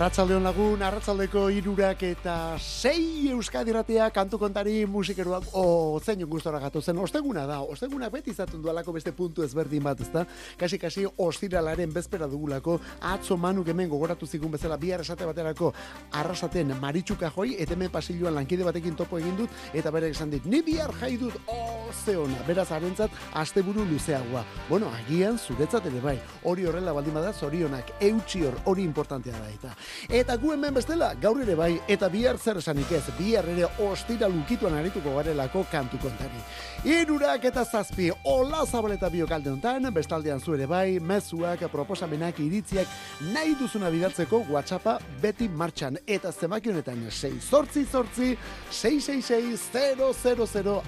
Arratzaldeon lagun, arratzaldeko irurak eta sei euskadiratea kantu kontari musikeroak o gustora gatu zen osteguna da, osteguna beti izaten dualako beste puntu ezberdin bat, ezta? Kasi kasi ostiralaren bezpera dugulako atzo manu hemen gogoratu zigun bezala bihar esate baterako arrasaten maritxuka joi eta hemen pasilloan lankide batekin topo egin dut eta bere esan dit, ni bihar jai dut ozeona, beraz arentzat asteburu luzeagoa. Bueno, agian zuretzat ere bai, hori horrela baldin bada zorionak, eutxi hor, hori importantea da eta Eta gu hemen bestela, gaur ere bai, eta bihar zer esanik ez, bihar ere ostira lukituan arituko garelako kantu kontari. Irurak eta zazpi, hola zabaleta biokalde honetan, bestaldean zu ere bai, mezuak, proposamenak, iritziak, nahi duzuna bidatzeko WhatsAppa beti martxan. Eta zemaki honetan, 6 sortzi sortzi, 666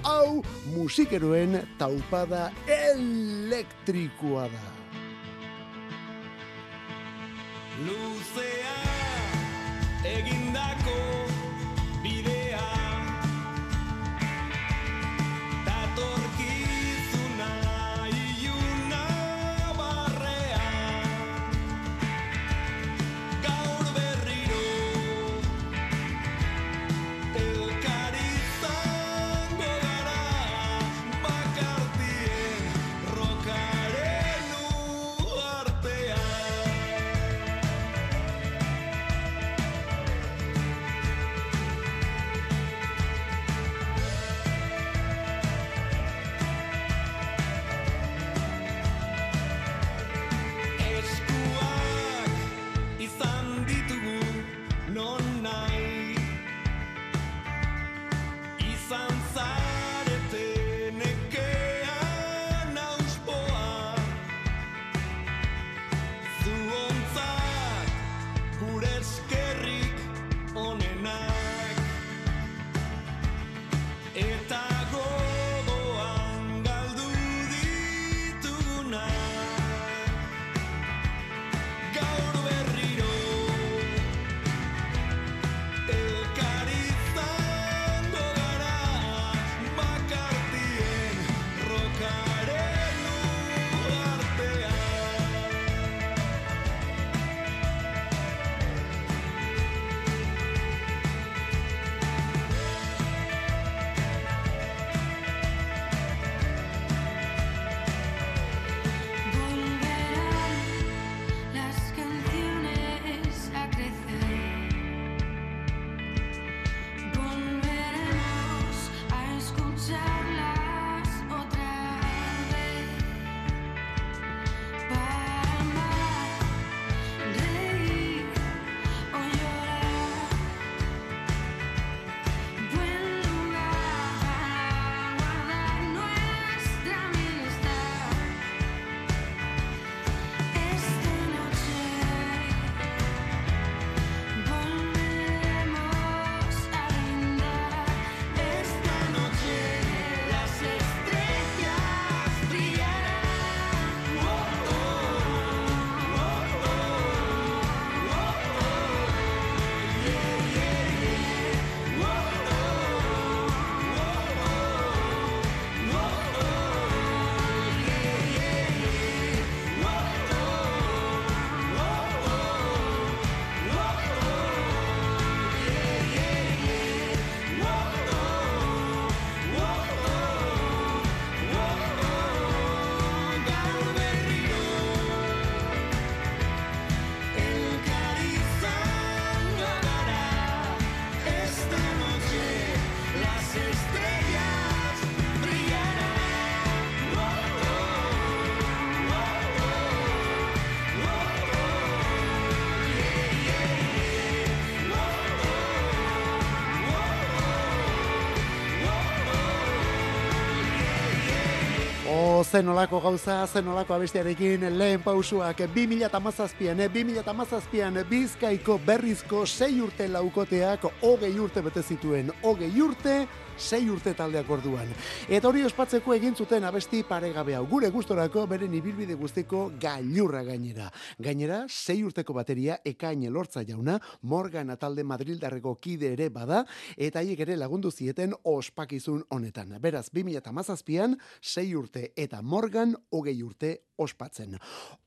hau musikeroen taupada elektrikoa da. Luzea egindako O, zenolako gauza, zenolako abestiarekin lehen pausuak 2008an, eh, 2008an bizkaiko berrizko sei urte laukoteak hogei urte bete zituen, hogei urte, sei urte taldeak orduan. Eta hori ospatzeko egin zuten abesti paregabe hau, gure gustorako beren ibilbide guztiko gailurra gainera. Gainera, sei urteko bateria ekain lortza jauna, Morgan talde Madrildarreko kide ere bada, eta haiek ere lagundu zieten ospakizun honetan. Beraz, 2008an, sei urte eta Morgan hogei urte ospatzen.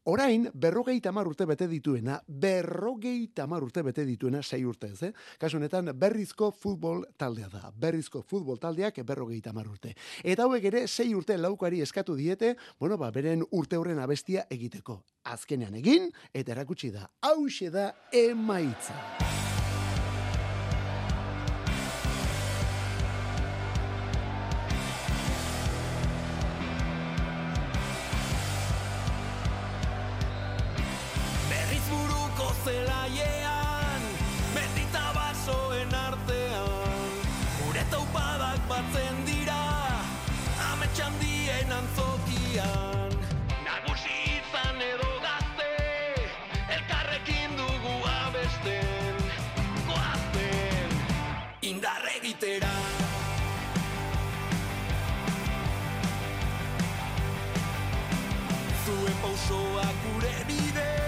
Orain, berrogei tamar urte bete dituena, berrogei tamar urte bete dituena sei urte ez, eh? Kasu honetan, berrizko futbol taldea da. Berrizko futbol taldeak berrogei tamar urte. Eta hauek ere, sei urte laukari eskatu diete, bueno, ba, beren urte horren abestia egiteko. Azkenean egin, eta erakutsi da, hause da emaitza. Pausoak gure bide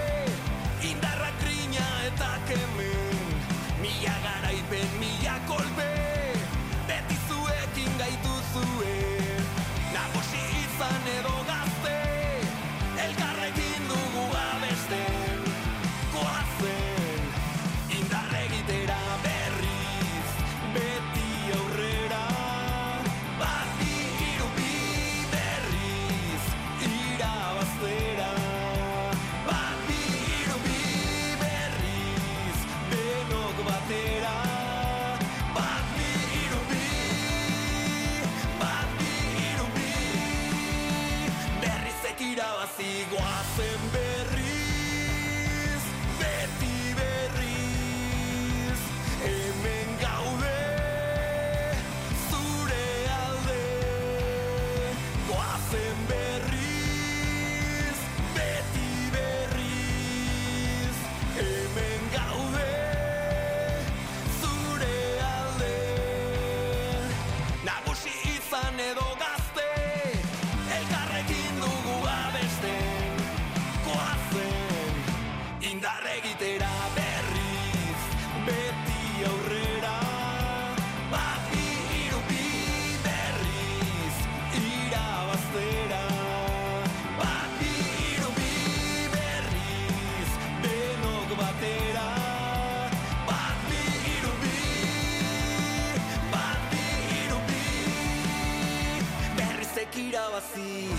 Berrizek irabazi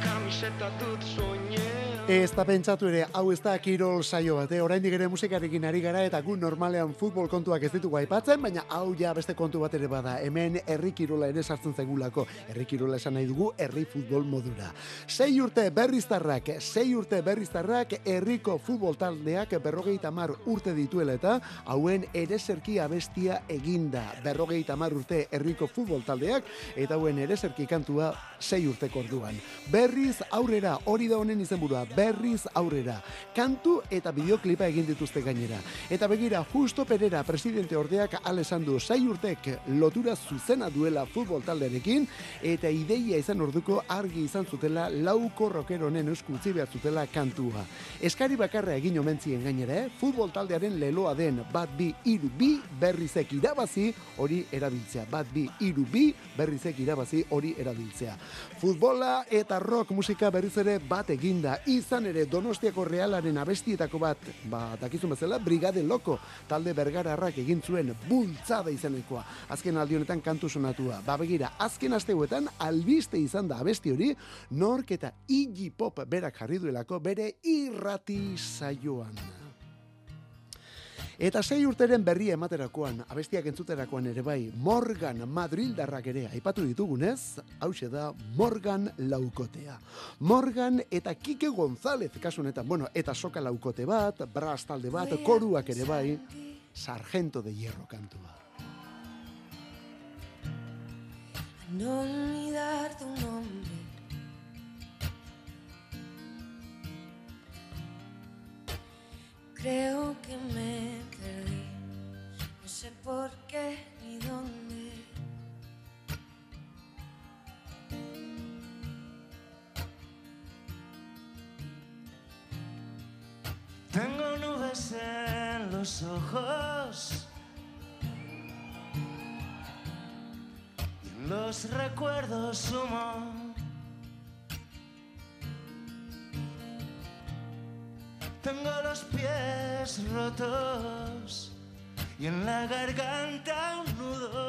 Kamiseta dut soinean Ez da pentsatu ere, hau ez da kirol saio bat, eh? oraindik ere musikarekin ari gara eta gu normalean futbol kontuak ez ditugu aipatzen, baina hau ja beste kontu bat ere bada, hemen herri kirola ere sartzen zegulako, herri kirola esan nahi dugu herri futbol modura. Sei urte berriztarrak, sei urte berriztarrak herriko futbol taldeak berrogeita mar urte dituela eta hauen ereserki abestia eginda. Berrogeita mar urte herriko futbol taldeak eta hauen ereserki kantua sei urteko orduan. Berriz aurrera, hori da honen izenburua, berriz aurrera. Kantu eta bideoklipa egin dituzte gainera. Eta begira, Justo Perera presidente ordeak alesan du sei urtek lotura zuzena duela futbol taldearekin eta ideia izan orduko argi izan zutela lauko rokeronen esku utzi behar zutela kantua. Eskari bakarra egin omentzien gainera, eh? futbol taldearen leloa den bat bi iru bi berrizek irabazi hori erabiltzea. Bat bi iru bi berrizek irabazi hori erabiltzea. Futbola eta rock musika berriz ere bat eginda. Izan ere Donostiako Realaren abestietako bat, ba, dakizun bezala, Brigade Loko, talde bergararrak egin zuen bultzada izanekoa. Azken aldi honetan kantu sonatua. Ba, begira, azken asteuetan albiste izan da abesti hori, nork eta Iggy Pop berak jarri duelako bere irrati saioan. Eta sei urteren berria ematerakoan, abestiak entzuterakoan ere bai, Morgan Madrildarrak ere aipatu ditugunez, hause da Morgan laukotea. Morgan eta Kike González kasu honetan, bueno, eta soka laukote bat, brass talde bat, koruak ere bai, Sargento de Hierro kantua. no en los ojos y en los recuerdos humo. Tengo los pies rotos y en la garganta un nudo.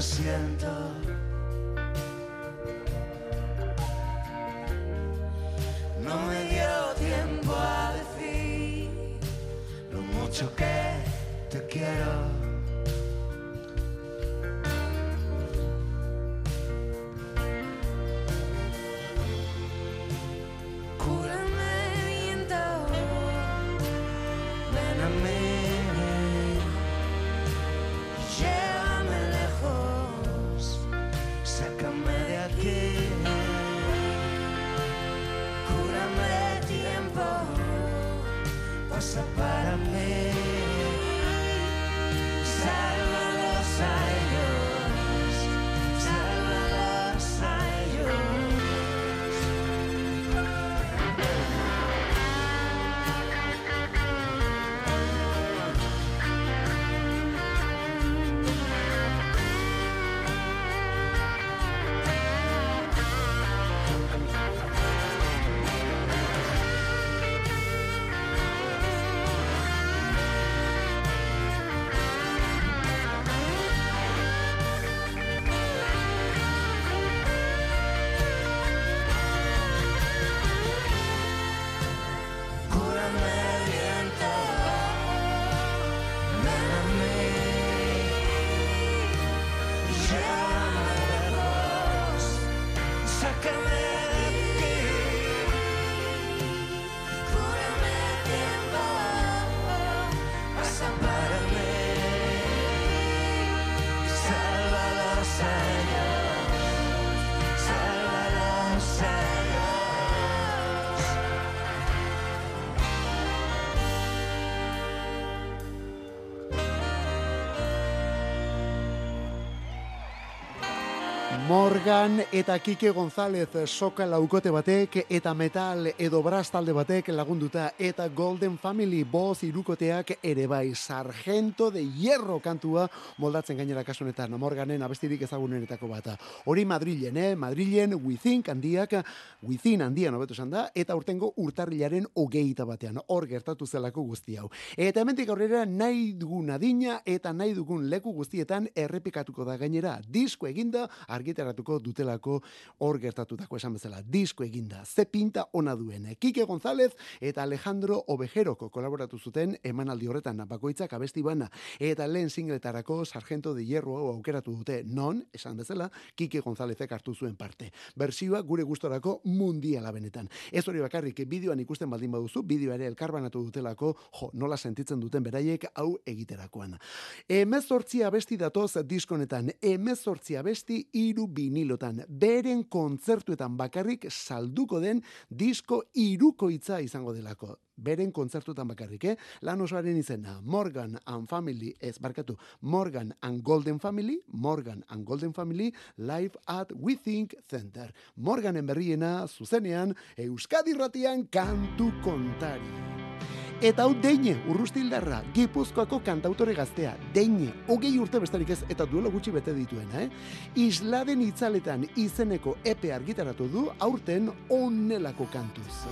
Siento. Morgan eta Kike González soka laukote batek eta metal edo brass talde batek lagunduta eta Golden Family boz irukoteak ere bai sargento de hierro kantua moldatzen gainera kasunetan Morganen abestirik ezagunenetako bata. Hori Madrilen, eh? Madrilen Within handiak, Within handian hobeto esan da, eta urtengo urtarrilaren hogeita batean, hor gertatu zelako guzti hau. Eta hementik aurrera nahi dugun adina eta nahi dugun leku guztietan errepikatuko da gainera. Disko eginda argitaratuko dutelako hor gertatutako esan bezala. Disko eginda. Ze pinta ona duen. Kike González eta Alejandro Ovejeroko kolaboratu zuten emanaldi horretan bakoitzak abesti bana eta lehen singletarako Sargento de Hierro hau aukeratu dute non, esan bezala, Kike Gonzálezek hartu zuen parte. Bersioa gure gustorako mundiala benetan. Ez hori bakarrik, bideoan ikusten baldin baduzu, bideoa ere elkarbanatu dutelako, jo, nola sentitzen duten beraiek hau egiterakoan. Emezortzi abesti datoz diskonetan, emezortzi abesti iru binilotan, beren kontzertuetan bakarrik salduko den disko irukoitza izango delako beren kontzertutan bakarrik, eh? Lan osoaren izena, Morgan and Family, ez barkatu, Morgan and Golden Family, Morgan and Golden Family, live at We Think Center. Morganen berriena, zuzenean, Euskadi ratian kantu kontari. Eta hau deine, urrustildarra, gipuzkoako kantautore gaztea, deine, hogei urte bestarik ez, eta duelo gutxi bete dituena, eh? Isladen itzaletan izeneko epe argitaratu du, aurten onelako kantuz.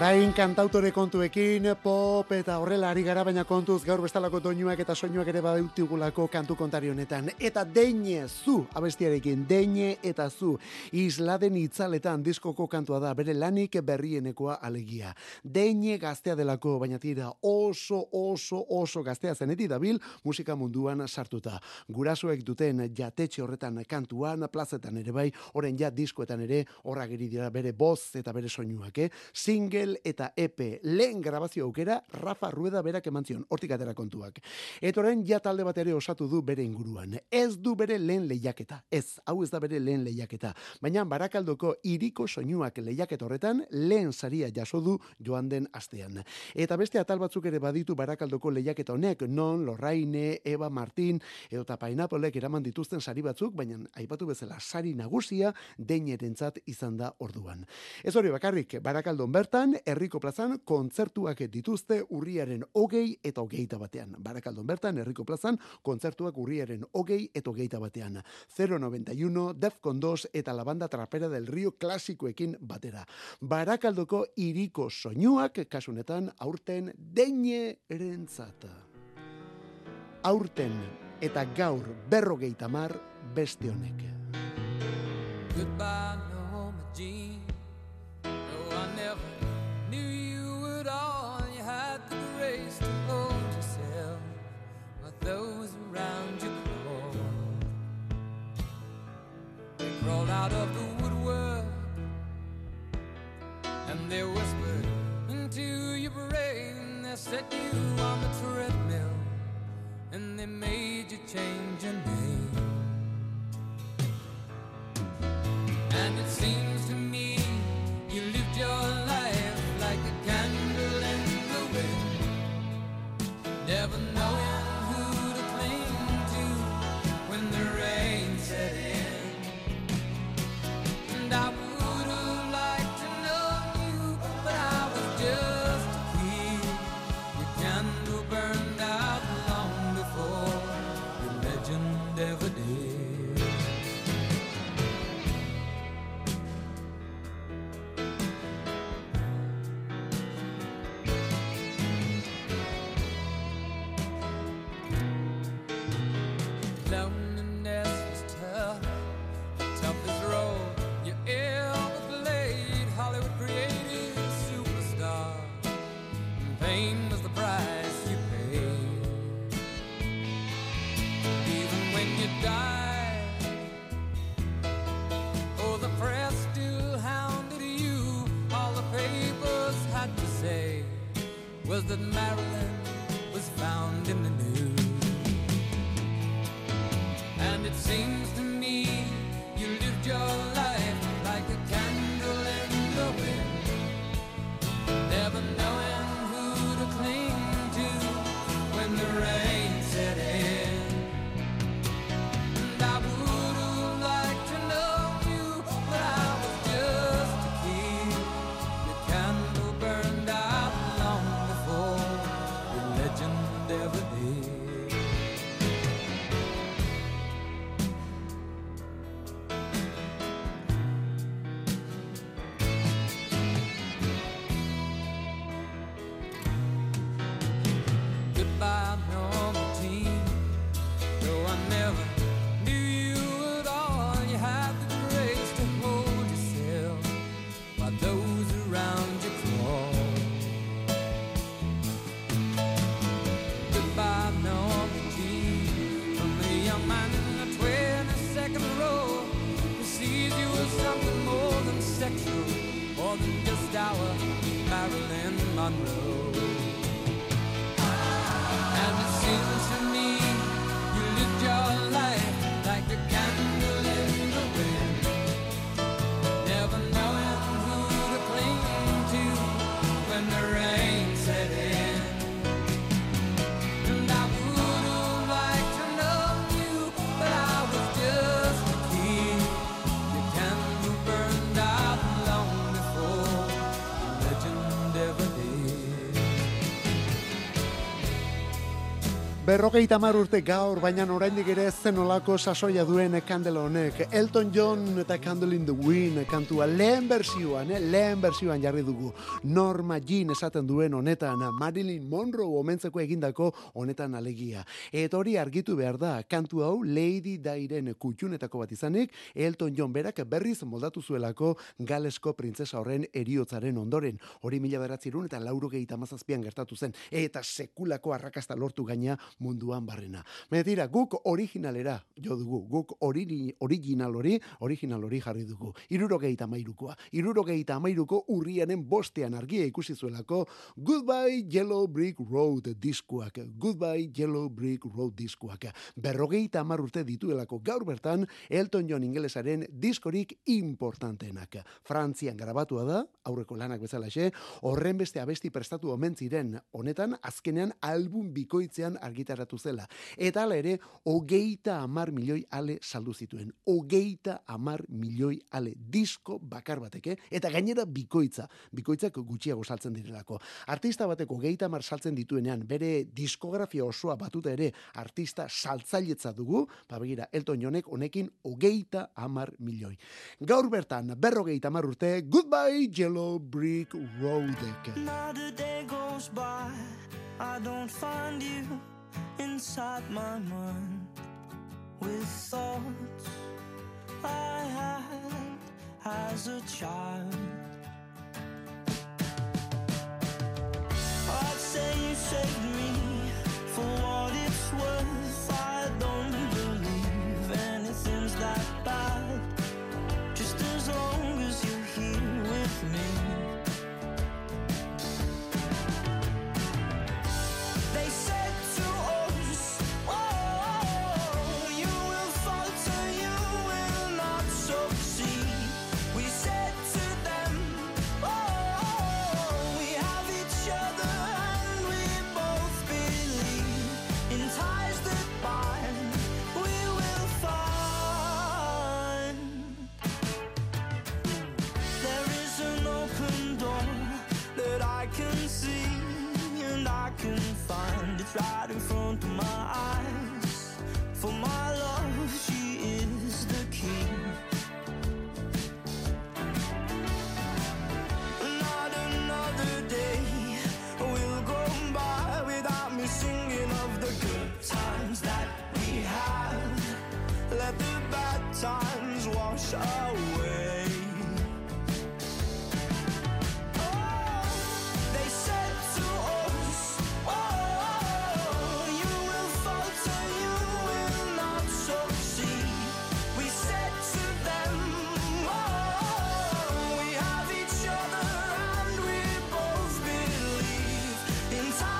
Orain kantautore kontuekin, pop eta horrela ari gara baina kontuz gaur bestalako doinuak eta soinuak ere badeutigulako kantu kontari honetan. Eta deine zu, abestiarekin, deine eta zu, isladen itzaletan diskoko kantua da, bere lanik berrienekoa alegia. Deine gaztea delako, baina tira oso, oso, oso gaztea zeneti dabil musika munduan sartuta. Gurasoek duten jatetxe horretan kantuan, plazetan ere bai, orain ja diskoetan ere, horra geri dira bere boz eta bere soinuak, eh? Single eta EP lehen grabazio aukera Rafa Rueda berak eman zion, hortik atera kontuak. Eta orain ja talde bat ere osatu du bere inguruan. Ez du bere lehen lehiaketa. Ez, hau ez da bere lehen lehiaketa. Baina barakaldoko iriko soinuak lehiaketa horretan lehen saria jaso du joan den astean. Eta beste atal batzuk ere baditu barakaldoko lehiaketa honek, non, Lorraine, Eva Martin, edo eta Painapolek eraman dituzten sari batzuk, baina aipatu bezala sari nagusia deinerentzat izan da orduan. Ez hori bakarrik, barakaldon bertan, herriko plazan kontzertuak dituzte urriaren hogei eta hogeita batean. Barakaldon bertan, herriko plazan kontzertuak urriaren hogei eta hogeita batean. 091, Defcon 2 eta la banda trapera del río klasikoekin batera. Barakaldoko iriko soinuak kasunetan aurten deine erentzat. Aurten eta gaur berrogeita mar beste honek. Goodbye, Norma Jean. Out of the woodwork and they whispered into your brain. They set you on the treadmill and they made you change your name. That Marilyn Berrogeita mar urte gaur, baina oraindik ere zenolako sasoia duen kandela honek. Elton John eta Candle in the Wind kantua lehen bersioan, eh? lehen bersioan jarri dugu. Norma Jean esaten duen honetan, Marilyn Monroe omentzeko egindako honetan alegia. Eta hori argitu behar da, kantu hau Lady Dairen kutxunetako bat izanik, Elton John berak berriz moldatu zuelako galesko printzesa horren eriotzaren ondoren. Hori mila beratzerun eta lauro gehieta mazazpian gertatu zen. Eta sekulako arrakasta lortu gaina munduan barrena. Metira, guk originalera, jo dugu, guk ori, original hori, original hori jarri dugu. Irurogeita amairukoa. Irurogeita amairuko urrianen bostean argia ikusi zuelako Goodbye Yellow Brick Road diskuak. Goodbye Yellow Brick Road diskuak. Berrogeita amar urte dituelako gaur bertan Elton John ingelesaren diskorik importanteenak. Frantzian grabatua da, aurreko lanak bezalaxe, horren beste abesti prestatu omen ziren honetan azkenean album bikoitzean argitaratu zela. Eta hala ere, hogeita amar milioi ale saldu zituen. Hogeita amar milioi ale disko bakar bateke, eta gainera bikoitza. Bikoitzak gutxiago saltzen direlako. Artista bateko hogeita amar saltzen dituenean, bere diskografia osoa batuta ere artista saltzailetza dugu, ba begira, Elton Johnek honekin hogeita amar milioi. Gaur bertan, berrogeita amar urte, Goodbye Yellow Brick Roadek. Not a day goes by, I don't find you inside my mind with thoughts I had as a child. I'd say you saved me for what it's worth. Right in front of my eyes. For my in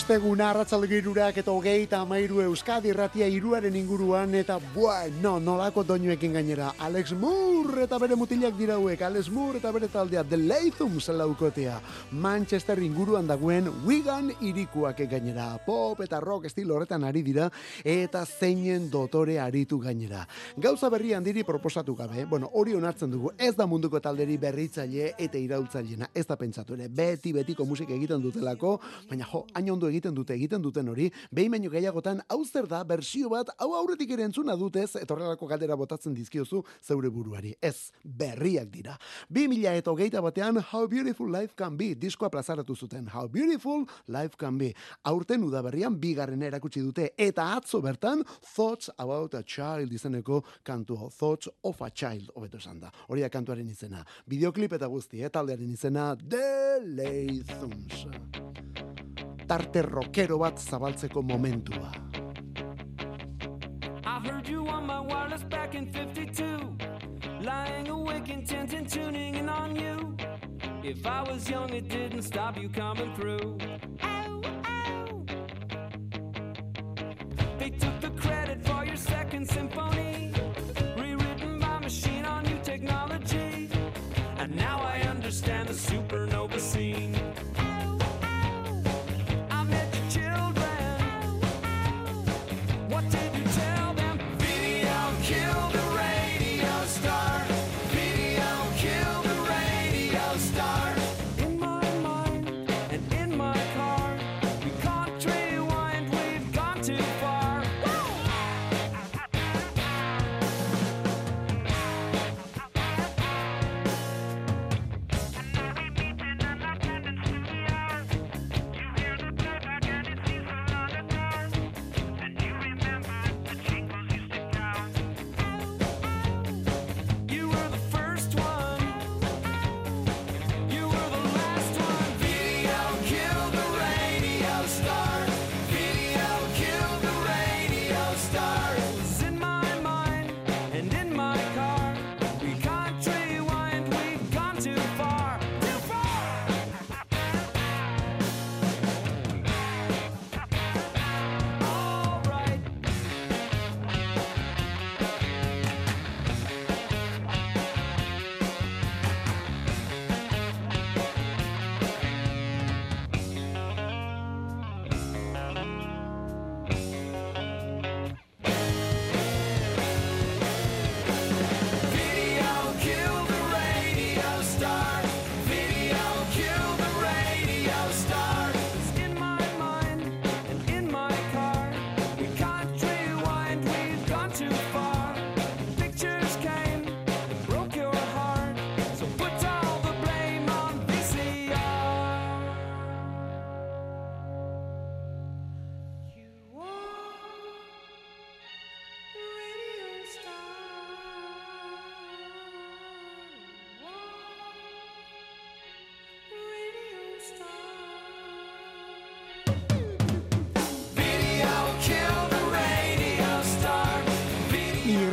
Osteguna arratzaldeko irurak eta hogeita amairu Euskadi irratia iruaren inguruan eta bueno, nolako doinuekin gainera. Alex Moore eta bere mutilak dira hauek, Alex Moore eta bere taldea, The Lathums laukotea. Manchester inguruan dagoen Wigan irikuak gainera. Pop eta rock estilo horretan ari dira eta zeinen dotore aritu gainera. Gauza berri handiri proposatu gabe, bueno, hori onartzen dugu, ez da munduko talderi berritzaile eta iraultzaileena, ez da pentsatu ere, beti betiko musika egiten dutelako, baina jo, hain ondo egiten dute egiten duten hori, behin baino gehiagotan hau zer da bersio bat hau aurretik ere entzuna dutez etorrelako galdera botatzen dizkiozu zeure buruari. Ez, berriak dira. 2000 eta hogeita batean How Beautiful Life Can Be diskoa plazaratu zuten. How Beautiful Life Can Be. Aurten udaberrian bigarren erakutsi dute eta atzo bertan Thoughts About a Child izeneko kantu Thoughts of a Child hobeto esan da. Hori da kantuaren izena. Videoklip eta guzti, eh, taldearen izena The Lathums. Tarte rockero bat zabaltzeko momentua. I heard you on my wireless back in 52. Lying awake, intent and tuning in on you. If I was young, it didn't stop you coming through.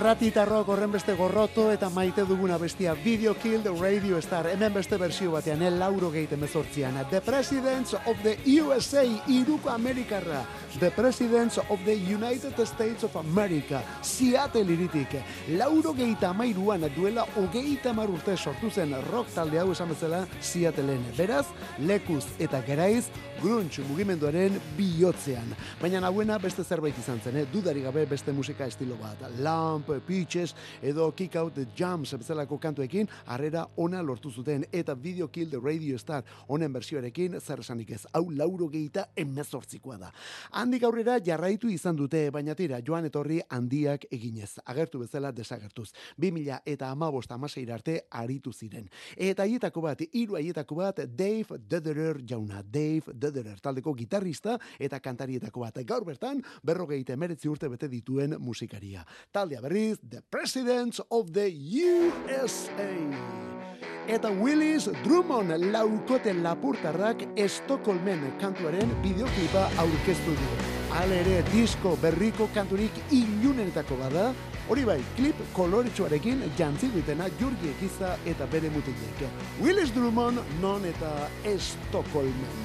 Irratitarrok horren beste gorroto eta maite duguna bestia Video Kill the Radio Star. Hemen beste bersio batean, el lauro mezortzian The Presidents of the USA iruko Amerikarra The Presidents of the United States of America Seattle iritik. Lauro geita amairuan duela hogeita mar sortu zen rock talde hau esan bezala Seattleen. Beraz, lekuz eta geraiz grunge mugimenduaren bihotzean. Baina hauena beste zerbait izan zen, eh? dudari gabe beste musika estilo bat. Lamp, Peaches edo Kick Out the Jams bezalako kantuekin harrera ona lortu zuten eta Video Kill the Radio Star honen bersioarekin zer esanik ez. Hau lauro geita emezortzikoa da handik aurrera jarraitu izan dute baina tira joan etorri handiak eginez. Agertu bezala desagertuz. 2000 eta amabost amaseira arte aritu ziren. Eta haietako bat hiru haietako bat Dave Dederer jauna. Dave Dederer taldeko gitarrista eta kantarietako bat. Gaur bertan berrogeita emeretzi urte bete dituen musikaria. Taldea berriz The Presidents of the USA Eta Willis Drummond laukote lapurtarrak Estokolmen kantuaren bideoklipa aurkeztu du. Hala ere disko berriko kanturik ilunenetako bada, hori bai, klip koloretsuarekin jantzi dutena Jurgi Ekiza eta bere mutilek. Willis Drummond non eta Estokolmen.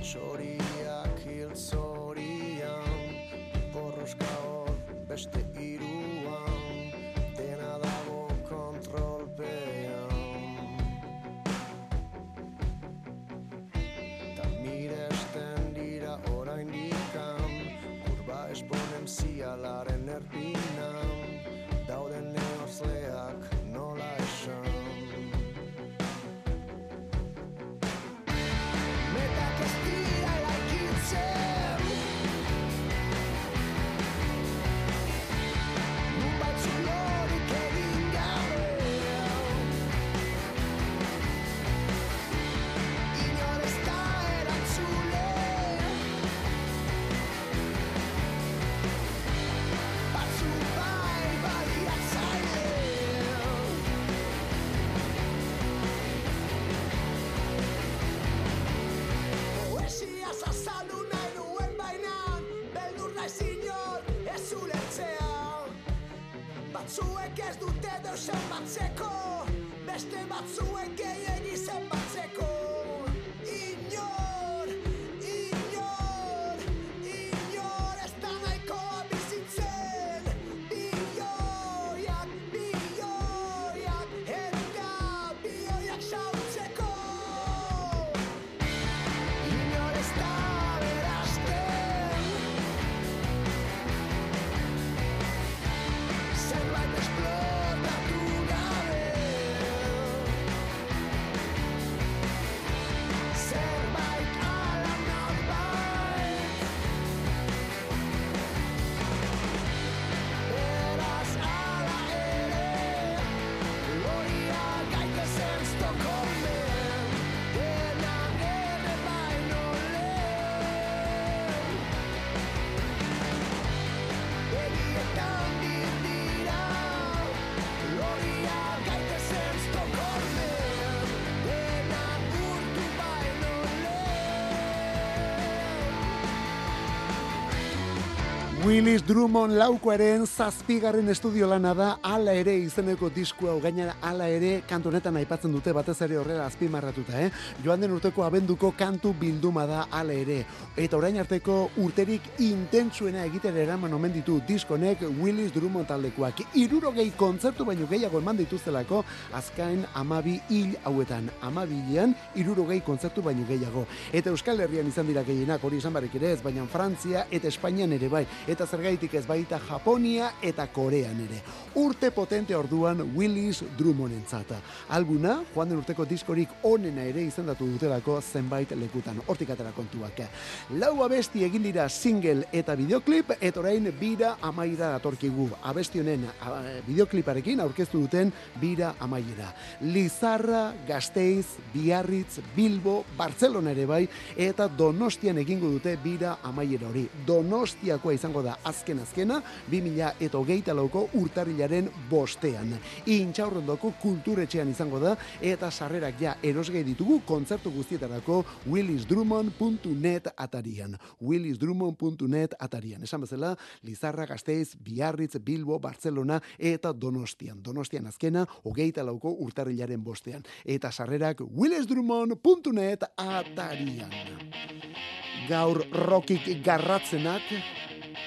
Txoriak hil zorian, borroska hor beste deusen batzeko Beste batzuek gehiegi Willis Drummond laukoaren zazpigarren estudio lana da ala ere izeneko diskua hau gainera ala ere kantu honetan aipatzen dute batez ere horrela azpimarratuta, eh? Joan den urteko abenduko kantu bilduma da ala ere. Eta orain arteko urterik intentsuena egiten eraman omen ditu diskonek Willis Drummond taldekoak. Irurogei kontzertu baino gehiago eman dituztelako azkain amabi hil hauetan. Amabilean irurogei kontzertu baino gehiago. Eta Euskal Herrian izan dira gehienak hori izan barrik ere ez, baina Frantzia eta Espainian ere bai. Eta zergaitik ez baita Japonia eta Korean ere. Urte potente orduan Willis Drummondentzat. Albuna, joan den urteko diskorik onena ere izendatu dutelako zenbait lekutan. Hortik atera kontuak. Lau abesti egin dira single eta videoklip, eta orain bira amaira datorkigu. Abesti honen videokliparekin aurkeztu duten bira amaiera. Lizarra, Gasteiz, Biarritz, Bilbo, Barcelona ere bai, eta Donostian egingo dute bira amaiera hori. Donostiakoa izango da azken azkena, 2000 eta hogeita lauko urtarrilaren bostean. Intxaurrondoko kulturetxean izango da, eta sarrerak ja erosgai ditugu kontzertu guztietarako willisdrummond.net atarian. willisdrummond.net atarian. Esan bezala, Lizarra, Gasteiz, Biarritz, Bilbo, Barcelona eta Donostian. Donostian azkena, hogeita lauko urtarrilaren bostean. Eta sarrerak willisdrummond.net atarian. Gaur rokik garratzenak,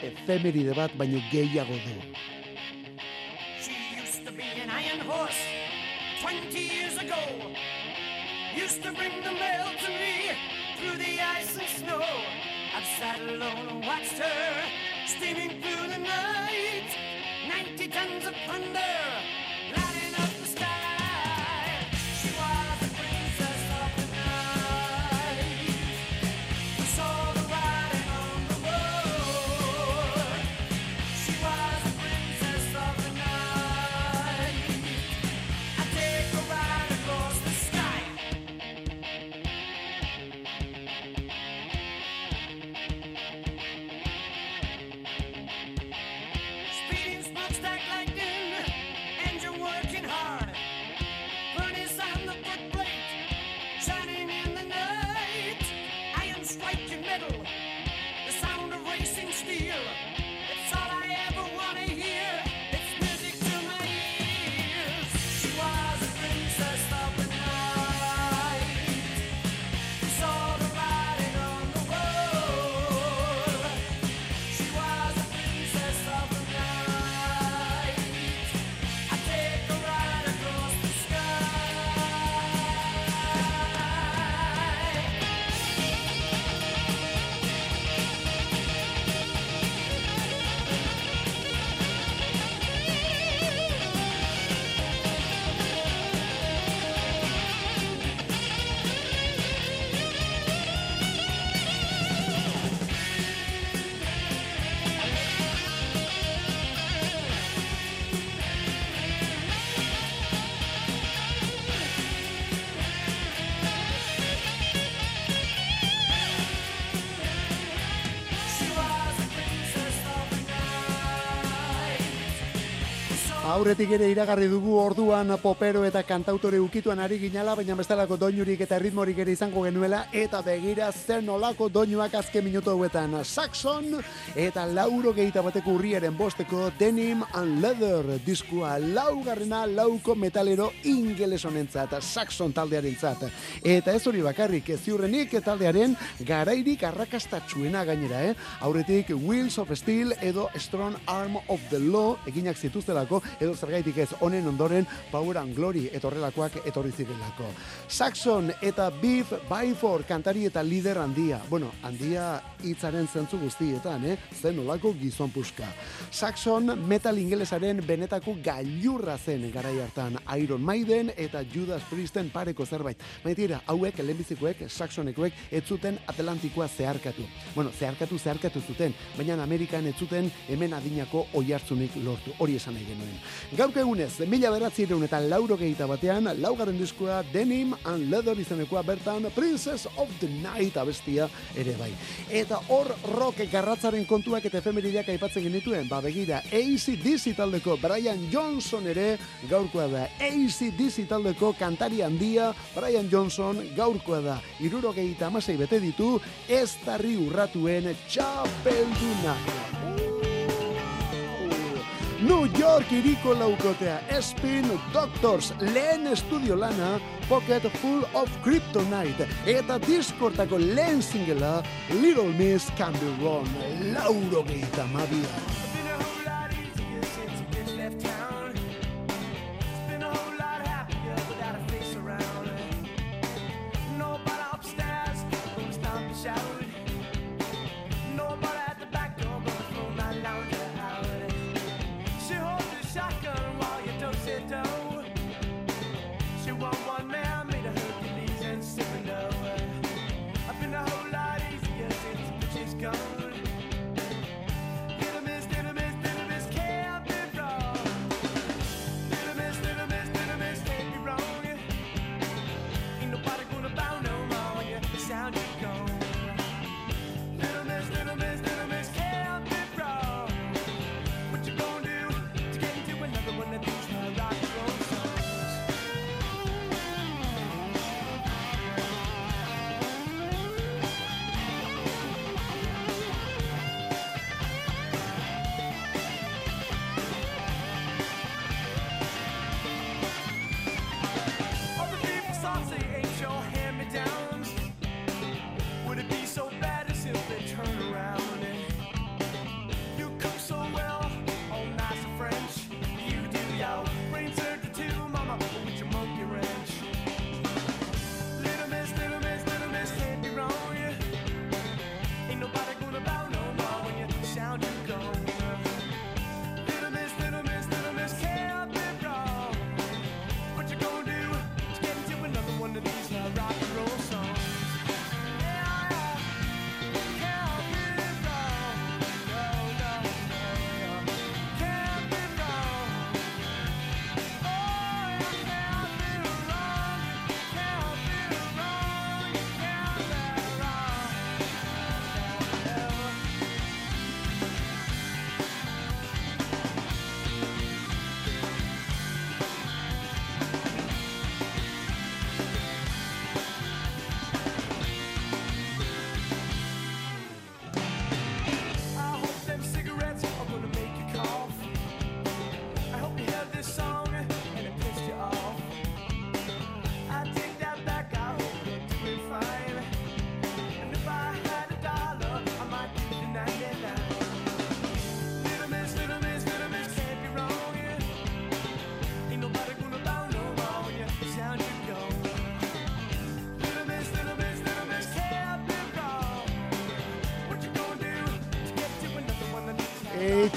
efemeride bat baino gehiago du. She used to be an iron horse 20 years ago. Used to bring the mail to me through the ice and snow. I've sat alone and watched her steaming through the night. 90 tons of thunder Aurretik ere iragarri dugu orduan popero eta kantautore ukituan ari ginala, baina bestelako doinurik eta ritmorik ere izango genuela, eta begira zen olako doinuak azken minutu hauetan. Saxon eta lauro gehieta bateko urriaren bosteko Denim and Leather diskua laugarrena lauko metalero ingeles honentzat, Saxon taldearen zat. Eta ez hori bakarrik, ez ziurrenik taldearen garairik arrakastatxuena gainera, eh? Aurretik Wheels of Steel edo Strong Arm of the Law eginak zituztelako, edo zergaitik ez honen ondoren Power and Glory etorrelakoak etorri zirelako. Saxon eta Beef Byford kantari eta lider handia. Bueno, handia hitzaren zentzu guztietan, eh? Zen olako gizon puska. Saxon metal ingelesaren benetako gailurra zen garai hartan Iron Maiden eta Judas Priesten pareko zerbait. Baitira, hauek lehenbizikoek Saxonekoek ez zuten Atlantikoa zeharkatu. Bueno, zeharkatu zeharkatu zuten, baina Amerikan ez zuten hemen adinako oihartzunik lortu. Hori esan nahi genuen. Gauk egunez, mila beratzireun eta lauro batean, laugarren diskoa Denim and Leather izanekoa bertan Princess of the Night abestia ere bai. Eta hor rock garratzaren kontuak eta efemerideak aipatzen genituen, ba begira, AC/DC taldeko Brian Johnson ere gaurkoa da. AC/DC taldeko kantari handia Brian Johnson gaurkoa da. Irurogeita amasei bete ditu, ez tarri urratuen txapelduna. New York iriko laukotea Spin Doctors lehen estudio lana Pocket Full of Kryptonite eta diskortako lehen singela Little Miss Can Be Wrong lauro gehieta mabia.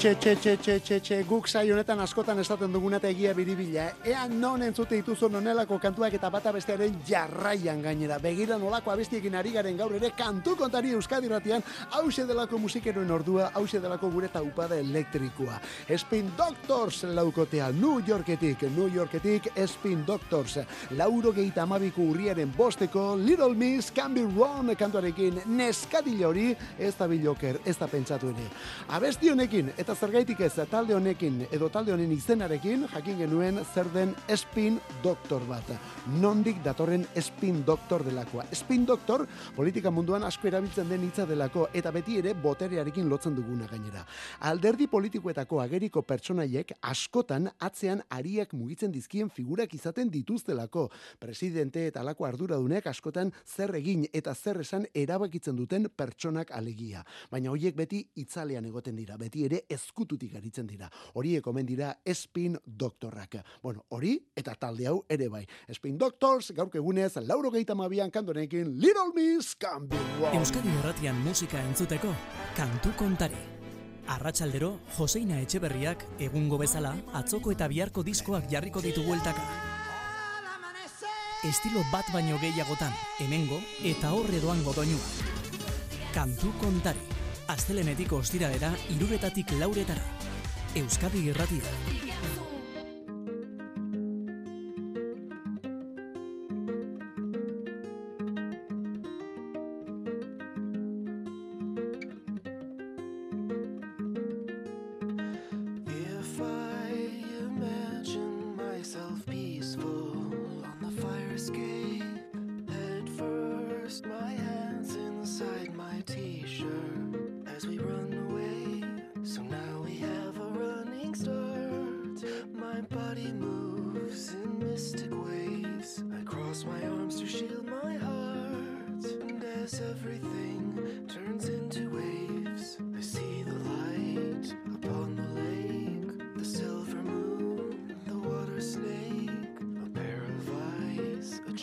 Etxe, txe, txe, txe, txe, txe, guk sai honetan askotan esaten duguna eta egia biribila. Ea non entzute dituzu nonelako kantuak eta bata bestearen jarraian gainera. Begira nolako abestiekin ari garen gaur ere kantu kontari Euskadi ratian, hause delako musikeroen ordua, hause delako gure taupada elektrikoa. Spin Doctors laukotea, New Yorketik, New Yorketik, Spin Doctors. Lauro geita amabiko urriaren bosteko, Little Miss Can Be Wrong kantuarekin, neskadila hori, ez da biloker, ez da pentsatu ere. Abesti honekin, Eta zergaitik ez, talde honekin, edo talde honen izenarekin, jakin genuen zer den spin doktor bat. Nondik datorren spin doktor delakoa. Spin doktor, politika munduan asko erabiltzen den hitza delako, eta beti ere boterearekin lotzen duguna gainera. Alderdi politikoetako ageriko pertsonaiek askotan atzean ariak mugitzen dizkien figurak izaten dituztelako. Presidente eta alako arduradunek askotan zer egin eta zer esan erabakitzen duten pertsonak alegia. Baina hoiek beti itzalean egoten dira, beti ere ezkututik aritzen dira. Horiek omen dira spin doktorrak. Bueno, hori eta talde hau ere bai. Spin Doctors, gaurko egunez, lauro gehieta mabian kantonekin Little Miss Wrong. Euskadi Erratian musika entzuteko, kantu kontari. Arratsaldero, Joseina Etxeberriak egungo bezala atzoko eta biharko diskoak jarriko ditu bueltaka. Estilo bat baino gehiagotan, hemengo eta horre doango doinua. Kantu kontari. Astelenetik ostiralera iruretatik lauretara. Euskadi Irratia.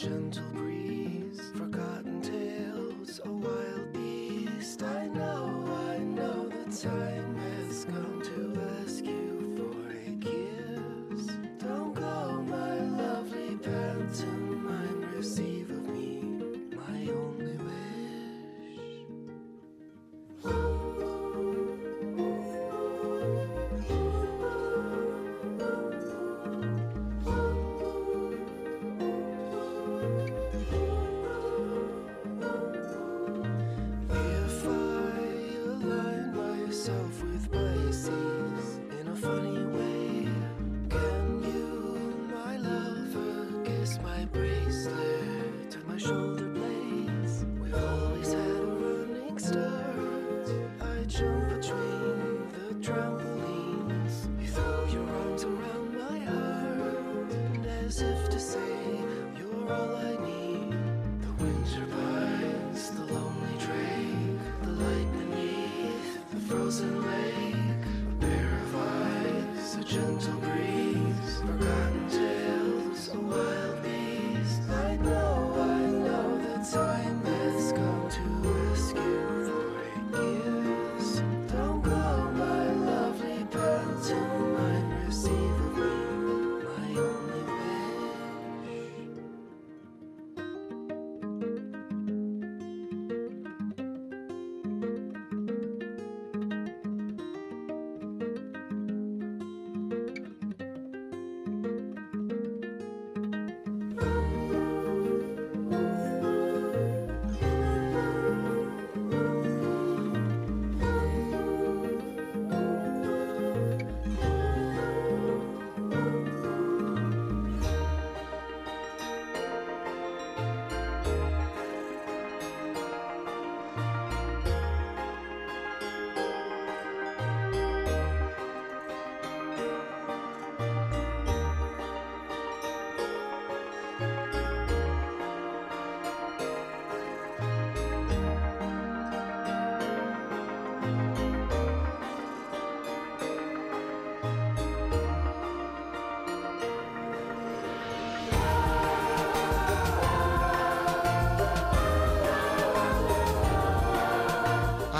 Gentle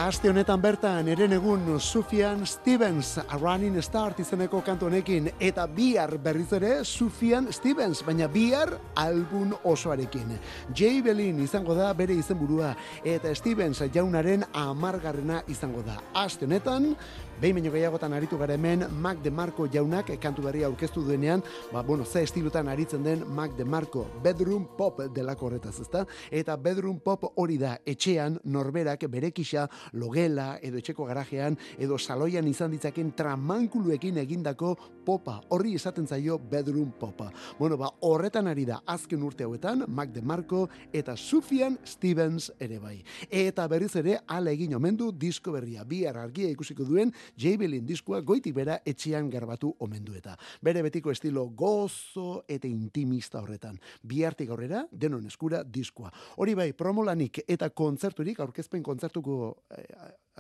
Aste honetan bertan eren egun Sufian Stevens A Running Start izeneko kantu honekin eta bihar berriz ere Sufian Stevens baina bihar album osoarekin. Jay Belin izango da bere izenburua eta Stevens jaunaren amargarrena izango da. Aste honetan behin baino gehiagotan aritu gara hemen Mac de Marco jaunak kantu berria aurkeztu duenean, ba, bueno, ze estilutan aritzen den Mac de Marco, bedroom pop delako horretaz, ezta? Eta bedroom pop hori da, etxean norberak berekisa logela edo etxeko garajean edo saloian izan ditzaken tramankuluekin egindako popa. Horri esaten zaio bedroom popa. Bueno, ba, horretan ari da azken urte hauetan Mac de Marco eta Sufjan Stevens ere bai. Eta berriz ere ala egin omen du disko berria. Bihar argia ikusiko duen J Balvin diskoa goitik bera etxean garbatu omen du eta. Bere betiko estilo gozo eta intimista horretan. Bihartik aurrera denon eskura diskoa. Hori bai, promolanik eta kontzerturik aurkezpen kontzertuko eh,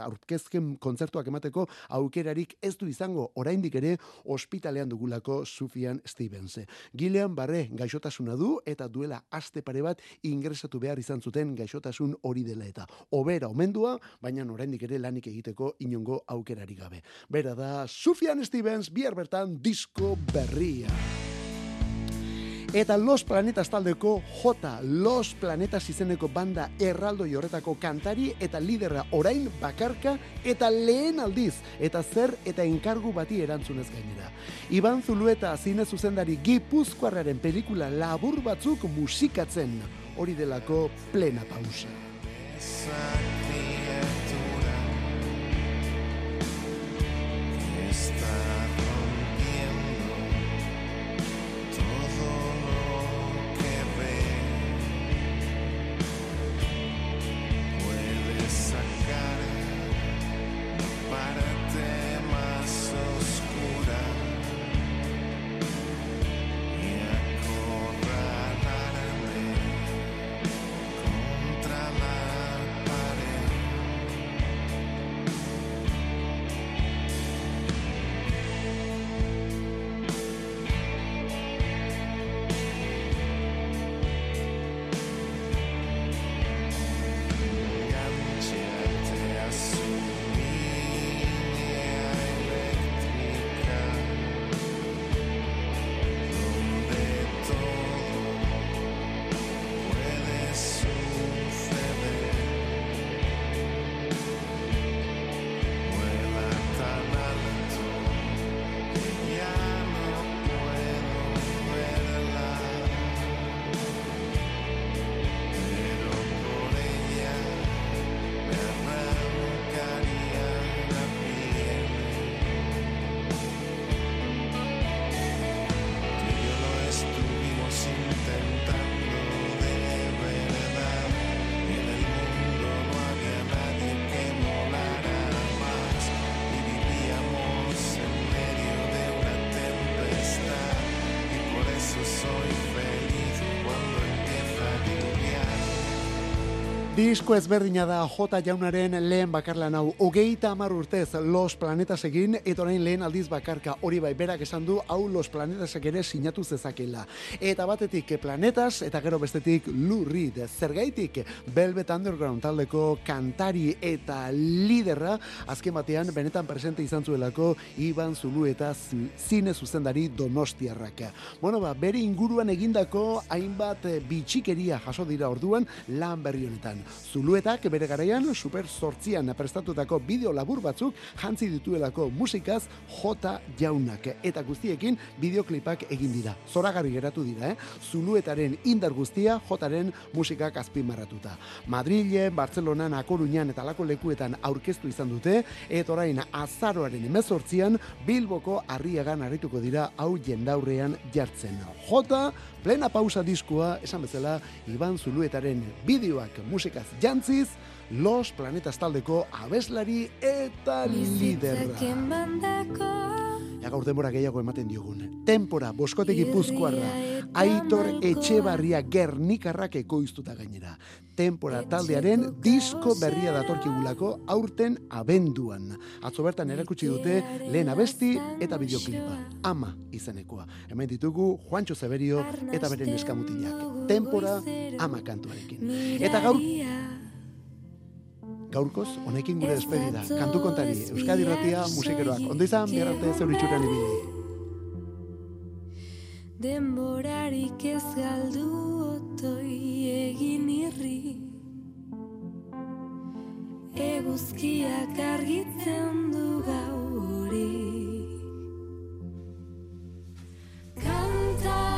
aurkezken kontzertuak emateko aukerarik ez du izango oraindik ere ospitalean dugulako Sufian Stevens. Gilean barre gaixotasuna du eta duela aste pare bat ingresatu behar izan zuten gaixotasun hori dela eta obera omendua, baina oraindik ere lanik egiteko inongo aukerarik gabe. Bera da Sufian Stevens bihar bertan disko berria. Eta Los Planetas taldeko J. Los Planetas izeneko banda erraldoi horretako kantari eta liderra orain bakarka eta lehen aldiz eta zer eta enkargu bati erantzunez gainera. Iban Zulueta zine zuzendari Gipuzkoarraren pelikula labur batzuk musikatzen hori delako plena pausa. Disko ezberdina da J jaunaren lehen bakarlan hau. Hogeita hamar urtez Los Planetas egin, eta orain lehen aldiz bakarka. Hori bai, berak esan du, hau Los Planetasek ere sinatu zezakela. Eta batetik Planetas, eta gero bestetik Lou Reed. Zergaitik Velvet Underground taldeko kantari eta liderra, azken batean benetan presente izan zuelako Iban Zulu eta zine zuzendari Donostiarrak. Bueno, ba, bere inguruan egindako hainbat bitxikeria jaso dira orduan lan berri honetan. Zuluetak bere garaian super sortzian prestatutako bideo labur batzuk jantzi dituelako musikaz J jaunak eta guztiekin bideoklipak egin dira. Zoragarri geratu dira, eh? Zuluetaren indar guztia Jaren musikak azpimarratuta. Madrilen, Bartzelonan, A Coruñan eta lako lekuetan aurkeztu izan dute, eta orain azaroaren emezortzian Bilboko arriagan arituko dira hau jendaurrean jartzen. J, plena pausa diskoa, esan bezala, Iban Zuluetaren bideoak musikaz jantziz, Los Planetas taldeko abeslari eta liderra. Ja gaur denbora gehiago ematen diogun. Tempora, boskote gipuzkoarra, aitor etxebarria gernikarrak ekoiztuta gainera. Tempora taldearen disko berria datorkigulako aurten abenduan. Atzo bertan erakutsi dute lehen abesti eta bideoklipa. Ama izenekoa. Hemen ditugu Juancho Zeberio eta beren eskamutilak. Tempora ama kantuarekin. Eta gaur gaurkoz, honekin gure despedida. Kantu kontari, Euskadi Ratia musikeroak. Ondo izan, bihar arte zeuritxuran ibili denborarik ez galdu otoi egin irri. Eguzkiak argitzen du gauri kanta